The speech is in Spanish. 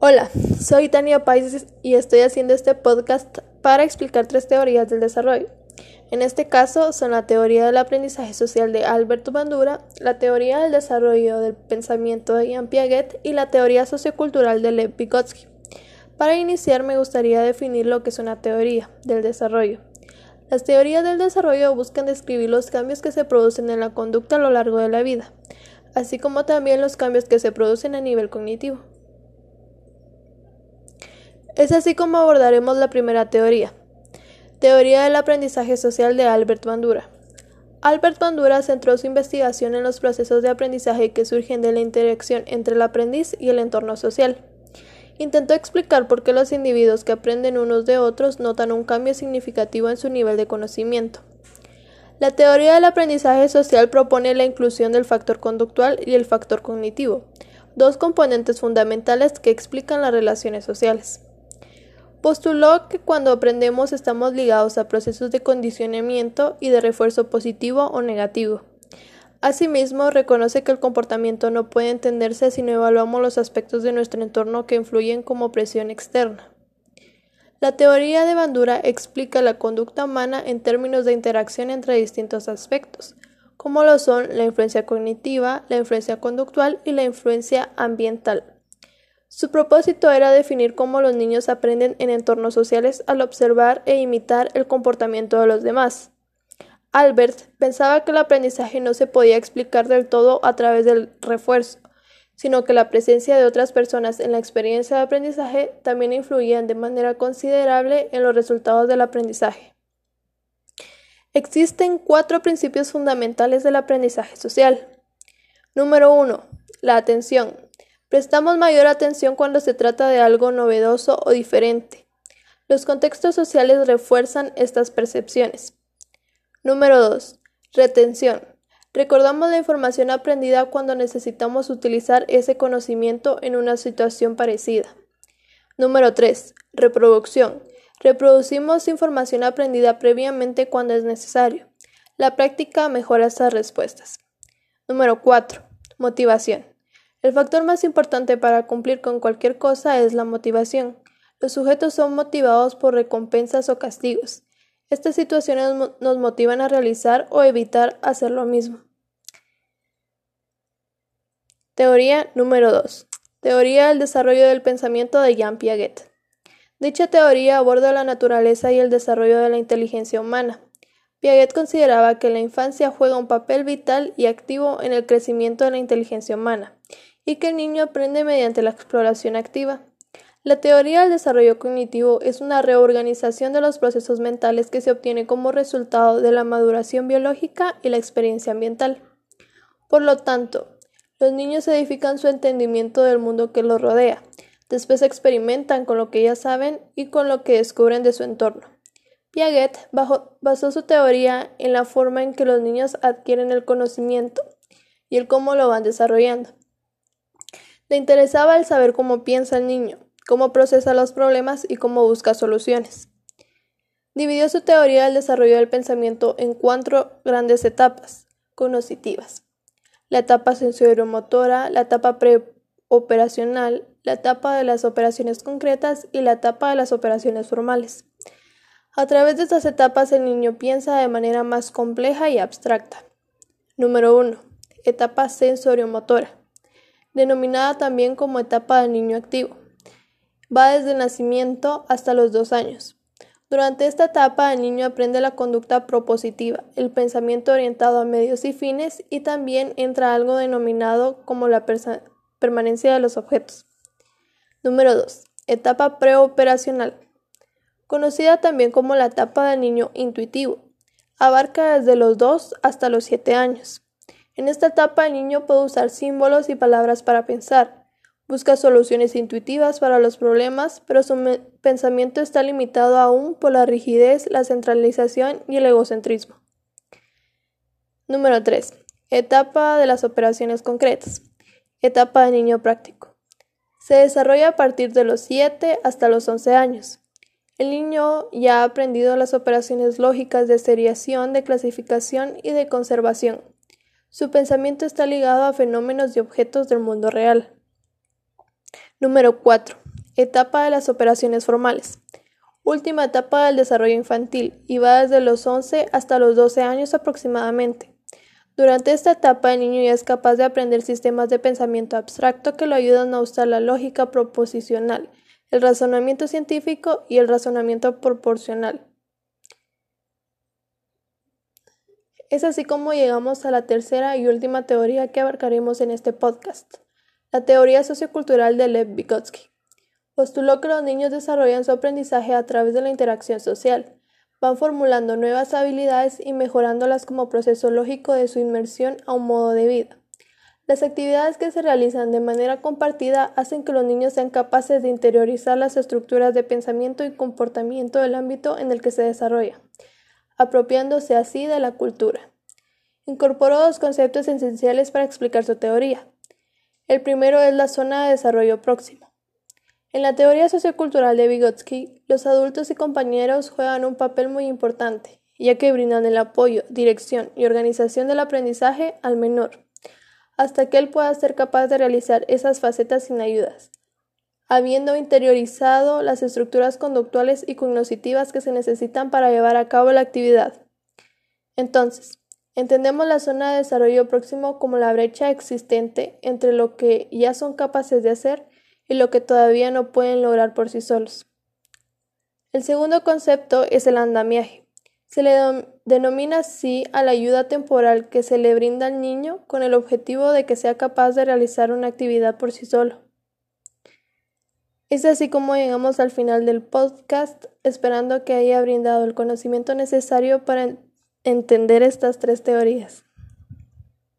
Hola, soy Tania Paises y estoy haciendo este podcast para explicar tres teorías del desarrollo. En este caso son la teoría del aprendizaje social de Alberto Bandura, la teoría del desarrollo del pensamiento de Jean Piaget y la teoría sociocultural de Lev Vygotsky. Para iniciar me gustaría definir lo que es una teoría del desarrollo. Las teorías del desarrollo buscan describir los cambios que se producen en la conducta a lo largo de la vida, así como también los cambios que se producen a nivel cognitivo. Es así como abordaremos la primera teoría. Teoría del aprendizaje social de Albert Bandura. Albert Bandura centró su investigación en los procesos de aprendizaje que surgen de la interacción entre el aprendiz y el entorno social. Intentó explicar por qué los individuos que aprenden unos de otros notan un cambio significativo en su nivel de conocimiento. La teoría del aprendizaje social propone la inclusión del factor conductual y el factor cognitivo, dos componentes fundamentales que explican las relaciones sociales. Postuló que cuando aprendemos estamos ligados a procesos de condicionamiento y de refuerzo positivo o negativo. Asimismo, reconoce que el comportamiento no puede entenderse si no evaluamos los aspectos de nuestro entorno que influyen como presión externa. La teoría de Bandura explica la conducta humana en términos de interacción entre distintos aspectos, como lo son la influencia cognitiva, la influencia conductual y la influencia ambiental. Su propósito era definir cómo los niños aprenden en entornos sociales al observar e imitar el comportamiento de los demás. Albert pensaba que el aprendizaje no se podía explicar del todo a través del refuerzo, sino que la presencia de otras personas en la experiencia de aprendizaje también influían de manera considerable en los resultados del aprendizaje. Existen cuatro principios fundamentales del aprendizaje social. Número 1. La atención. Prestamos mayor atención cuando se trata de algo novedoso o diferente. Los contextos sociales refuerzan estas percepciones. Número 2. Retención. Recordamos la información aprendida cuando necesitamos utilizar ese conocimiento en una situación parecida. Número 3. Reproducción. Reproducimos información aprendida previamente cuando es necesario. La práctica mejora estas respuestas. Número 4. Motivación. El factor más importante para cumplir con cualquier cosa es la motivación. Los sujetos son motivados por recompensas o castigos. Estas situaciones nos motivan a realizar o evitar hacer lo mismo. Teoría número 2. Teoría del desarrollo del pensamiento de Jean Piaget. Dicha teoría aborda la naturaleza y el desarrollo de la inteligencia humana. Piaget consideraba que la infancia juega un papel vital y activo en el crecimiento de la inteligencia humana y que el niño aprende mediante la exploración activa. La teoría del desarrollo cognitivo es una reorganización de los procesos mentales que se obtiene como resultado de la maduración biológica y la experiencia ambiental. Por lo tanto, los niños edifican su entendimiento del mundo que los rodea, después experimentan con lo que ya saben y con lo que descubren de su entorno. Piaget basó su teoría en la forma en que los niños adquieren el conocimiento y el cómo lo van desarrollando. Le interesaba el saber cómo piensa el niño, cómo procesa los problemas y cómo busca soluciones. Dividió su teoría del desarrollo del pensamiento en cuatro grandes etapas cognitivas. La etapa sensoriomotora, la etapa preoperacional, la etapa de las operaciones concretas y la etapa de las operaciones formales. A través de estas etapas el niño piensa de manera más compleja y abstracta. Número 1. Etapa sensoriomotora, denominada también como etapa del niño activo. Va desde el nacimiento hasta los dos años. Durante esta etapa el niño aprende la conducta propositiva, el pensamiento orientado a medios y fines y también entra algo denominado como la permanencia de los objetos. Número 2. Etapa preoperacional. Conocida también como la etapa del niño intuitivo. Abarca desde los 2 hasta los 7 años. En esta etapa el niño puede usar símbolos y palabras para pensar, Busca soluciones intuitivas para los problemas, pero su pensamiento está limitado aún por la rigidez, la centralización y el egocentrismo. Número 3. Etapa de las operaciones concretas. Etapa de niño práctico. Se desarrolla a partir de los 7 hasta los 11 años. El niño ya ha aprendido las operaciones lógicas de seriación, de clasificación y de conservación. Su pensamiento está ligado a fenómenos y objetos del mundo real. Número 4. etapa de las operaciones formales, última etapa del desarrollo infantil y va desde los 11 hasta los 12 años aproximadamente. Durante esta etapa el niño ya es capaz de aprender sistemas de pensamiento abstracto que lo ayudan a usar la lógica proposicional, el razonamiento científico y el razonamiento proporcional. Es así como llegamos a la tercera y última teoría que abarcaremos en este podcast, la teoría sociocultural de Lev Vygotsky. Postuló que los niños desarrollan su aprendizaje a través de la interacción social, van formulando nuevas habilidades y mejorándolas como proceso lógico de su inmersión a un modo de vida. Las actividades que se realizan de manera compartida hacen que los niños sean capaces de interiorizar las estructuras de pensamiento y comportamiento del ámbito en el que se desarrolla apropiándose así de la cultura. Incorporó dos conceptos esenciales para explicar su teoría. El primero es la zona de desarrollo próximo. En la teoría sociocultural de Vygotsky, los adultos y compañeros juegan un papel muy importante, ya que brindan el apoyo, dirección y organización del aprendizaje al menor, hasta que él pueda ser capaz de realizar esas facetas sin ayudas habiendo interiorizado las estructuras conductuales y cognitivas que se necesitan para llevar a cabo la actividad. Entonces, entendemos la zona de desarrollo próximo como la brecha existente entre lo que ya son capaces de hacer y lo que todavía no pueden lograr por sí solos. El segundo concepto es el andamiaje. Se le denomina así a la ayuda temporal que se le brinda al niño con el objetivo de que sea capaz de realizar una actividad por sí solo. Es así como llegamos al final del podcast, esperando que haya brindado el conocimiento necesario para entender estas tres teorías.